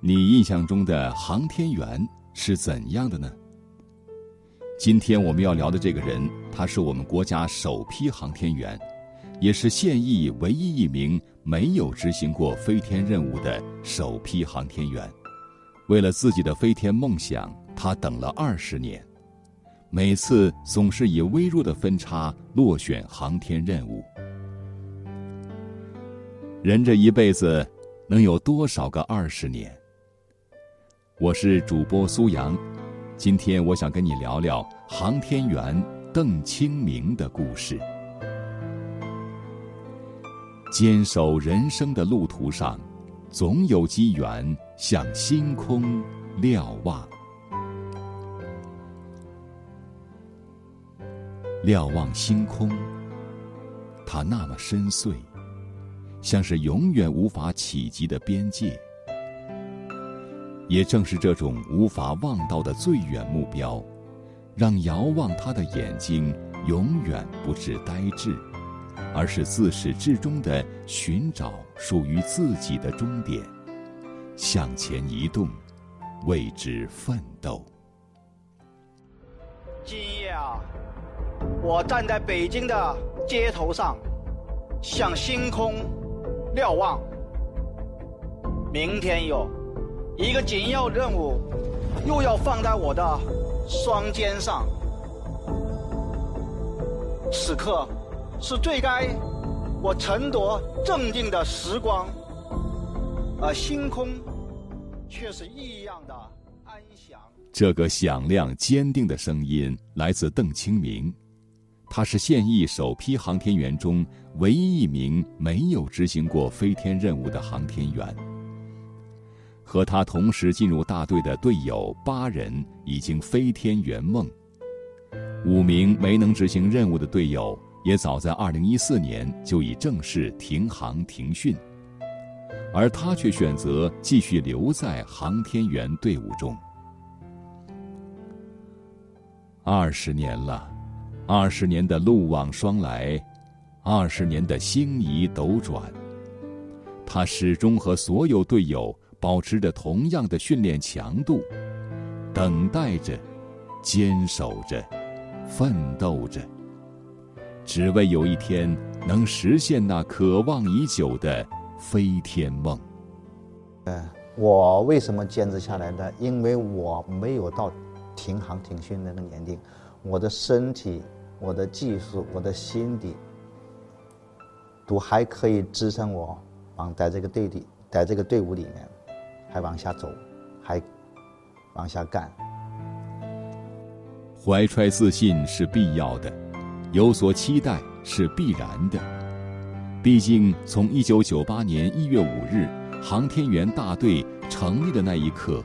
你印象中的航天员是怎样的呢？今天我们要聊的这个人，他是我们国家首批航天员，也是现役唯一一名没有执行过飞天任务的首批航天员。为了自己的飞天梦想，他等了二十年，每次总是以微弱的分差落选航天任务。人这一辈子，能有多少个二十年？我是主播苏阳，今天我想跟你聊聊航天员邓清明的故事。坚守人生的路途上，总有机缘向星空瞭望。瞭望星空，它那么深邃，像是永远无法企及的边界。也正是这种无法望到的最远目标，让遥望他的眼睛永远不是呆滞，而是自始至终的寻找属于自己的终点，向前移动，为之奋斗。我站在北京的街头上，向星空瞭望。明天有。一个紧要任务，又要放在我的双肩上。此刻，是最该我沉着镇定的时光，而星空却是异样的安详。这个响亮坚定的声音来自邓清明，他是现役首批航天员中唯一一名没有执行过飞天任务的航天员。和他同时进入大队的队友八人已经飞天圆梦，五名没能执行任务的队友也早在2014年就已正式停航停训，而他却选择继续留在航天员队伍中。二十年了，二十年的路往双来，二十年的星移斗转，他始终和所有队友。保持着同样的训练强度，等待着，坚守着，奋斗着，只为有一天能实现那渴望已久的飞天梦。呃，我为什么坚持下来呢？因为我没有到停航停训那个年龄，我的身体、我的技术、我的心底，都还可以支撑我往在这个队里，在这个队伍里面。还往下走，还往下干。怀揣自信是必要的，有所期待是必然的。毕竟，从一九九八年一月五日航天员大队成立的那一刻，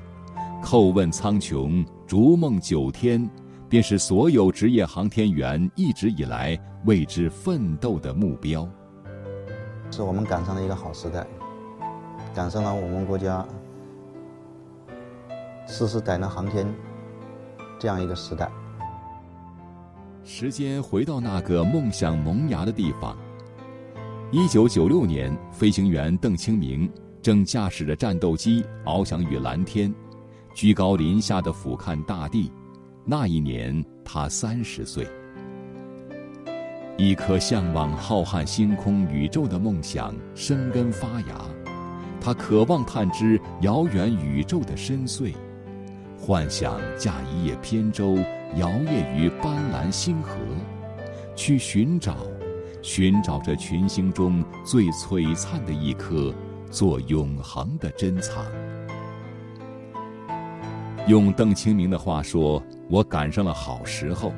叩问苍穹，逐梦九天，便是所有职业航天员一直以来为之奋斗的目标。是我们赶上了一个好时代，赶上了我们国家。实实在在航天这样一个时代。时间回到那个梦想萌芽的地方。一九九六年，飞行员邓清明正驾驶着战斗机翱翔于蓝天，居高临下的俯瞰大地。那一年，他三十岁。一颗向往浩瀚星空、宇宙的梦想生根发芽，他渴望探知遥远宇宙的深邃。幻想驾一叶扁舟，摇曳于斑斓星河，去寻找，寻找这群星中最璀璨的一颗，做永恒的珍藏。用邓清明的话说：“我赶上了好时候，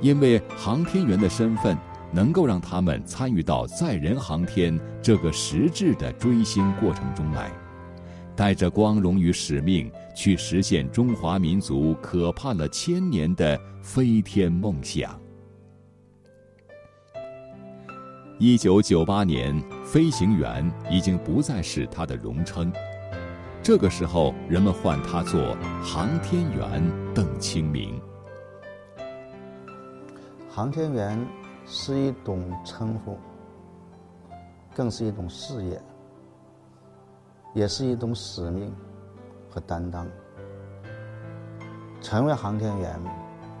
因为航天员的身份，能够让他们参与到载人航天这个实质的追星过程中来。”带着光荣与使命，去实现中华民族渴盼了千年的飞天梦想。一九九八年，飞行员已经不再是他的荣称，这个时候，人们唤他做航天员邓清明。航天员是一种称呼，更是一种事业，也是一种使命和担当。成为航天员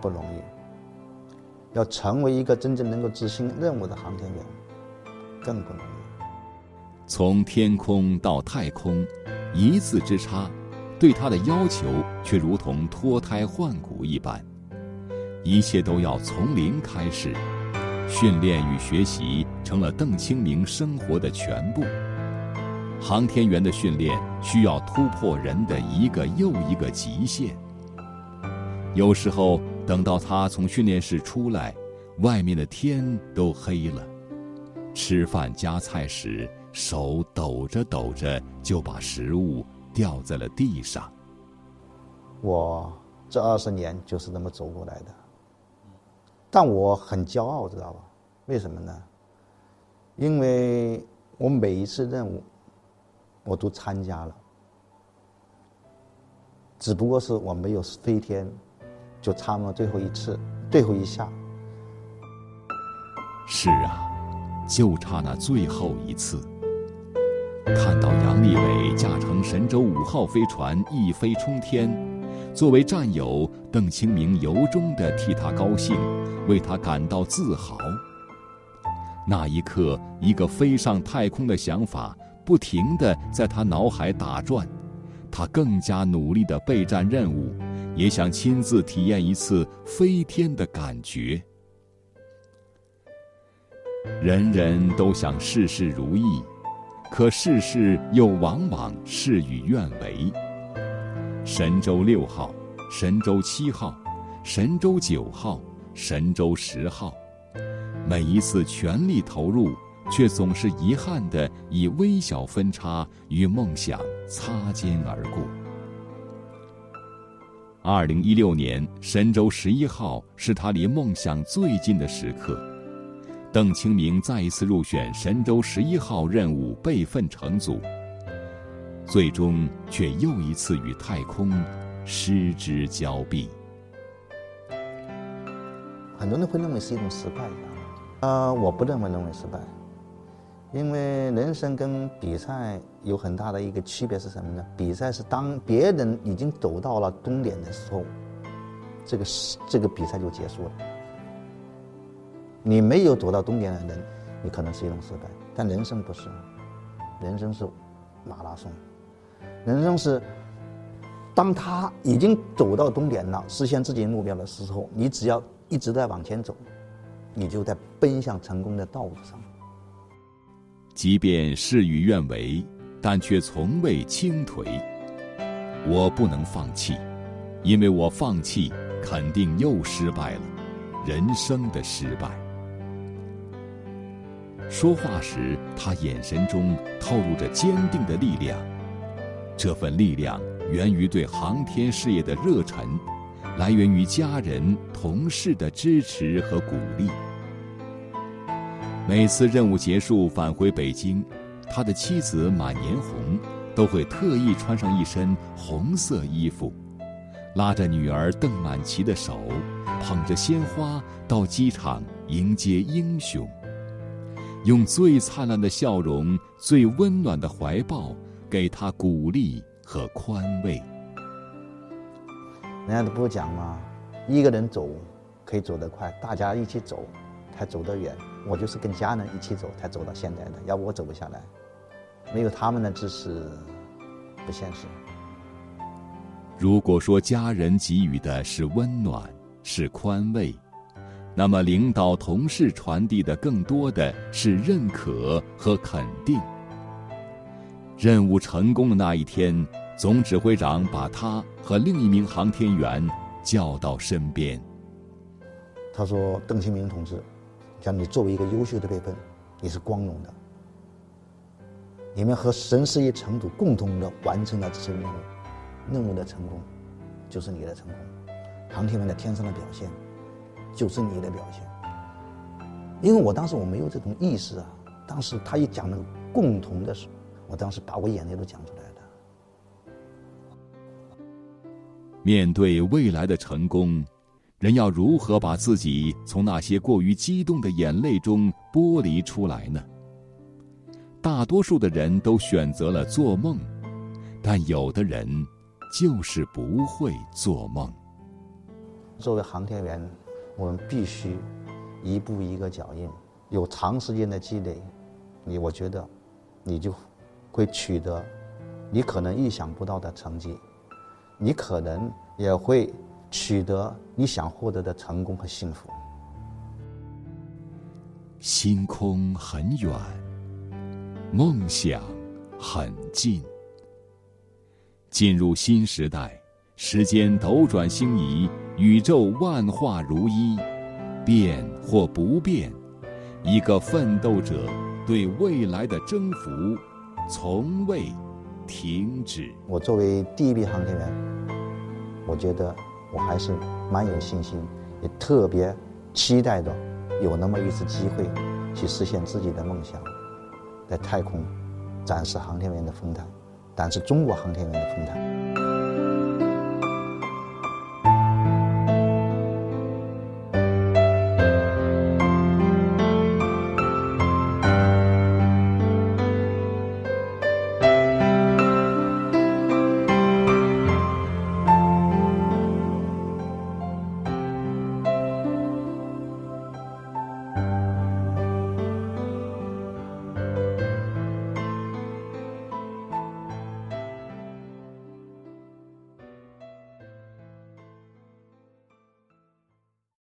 不容易，要成为一个真正能够执行任务的航天员更不容易。从天空到太空，一字之差，对他的要求却如同脱胎换骨一般。一切都要从零开始，训练与学习成了邓清明生活的全部。航天员的训练需要突破人的一个又一个极限。有时候，等到他从训练室出来，外面的天都黑了。吃饭夹菜时，手抖着抖着就把食物掉在了地上。我这二十年就是那么走过来的，但我很骄傲，知道吧？为什么呢？因为我每一次任务，我都参加了，只不过是我没有飞天。就差那么最后一次，最后一下。是啊，就差那最后一次。看到杨利伟驾乘神舟五号飞船一飞冲天，作为战友，邓清明由衷的替他高兴，为他感到自豪。那一刻，一个飞上太空的想法不停的在他脑海打转，他更加努力的备战任务。也想亲自体验一次飞天的感觉。人人都想事事如意，可事事又往往事与愿违。神舟六号、神舟七号、神舟九号、神舟十号，每一次全力投入，却总是遗憾的以微小分差与梦想擦肩而过。二零一六年，神舟十一号是他离梦想最近的时刻。邓清明再一次入选神舟十一号任务备份乘组，最终却又一次与太空失之交臂。很多人会认为是一种失败，啊，我不认为认为失败。因为人生跟比赛有很大的一个区别是什么呢？比赛是当别人已经走到了终点的时候，这个这个比赛就结束了。你没有走到终点的人，你可能是一种失败。但人生不是，人生是马拉松，人生是当他已经走到终点了，实现自己目标的时候，你只要一直在往前走，你就在奔向成功的道路上。即便事与愿违，但却从未轻颓。我不能放弃，因为我放弃，肯定又失败了，人生的失败。说话时，他眼神中透露着坚定的力量，这份力量源于对航天事业的热忱，来源于家人、同事的支持和鼓励。每次任务结束返回北京，他的妻子马年红都会特意穿上一身红色衣服，拉着女儿邓满琪的手，捧着鲜花到机场迎接英雄，用最灿烂的笑容、最温暖的怀抱给他鼓励和宽慰。人家都不讲吗？一个人走可以走得快，大家一起走才走得远。我就是跟家人一起走，才走到现在的，要不我走不下来。没有他们的支持，不现实。如果说家人给予的是温暖，是宽慰，那么领导同事传递的更多的是认可和肯定。任务成功的那一天，总指挥长把他和另一名航天员叫到身边。他说：“邓清明同志。”像你作为一个优秀的备份，你是光荣的。你们和神十一乘组共同的完成了这次任务，任务的成功就是你的成功，航天员的天上的表现就是你的表现。因为我当时我没有这种意识啊，当时他一讲那个共同的时候，我当时把我眼泪都讲出来了。面对未来的成功。人要如何把自己从那些过于激动的眼泪中剥离出来呢？大多数的人都选择了做梦，但有的人就是不会做梦。作为航天员，我们必须一步一个脚印，有长时间的积累，你我觉得，你就会取得你可能意想不到的成绩，你可能也会。取得你想获得的成功和幸福。星空很远，梦想很近。进入新时代，时间斗转星移，宇宙万化如一，变或不变，一个奋斗者对未来的征服从未停止。我作为第一批航天员，我觉得。我还是蛮有信心，也特别期待着有那么一次机会，去实现自己的梦想，在太空展示航天员的风采，展示中国航天员的风采。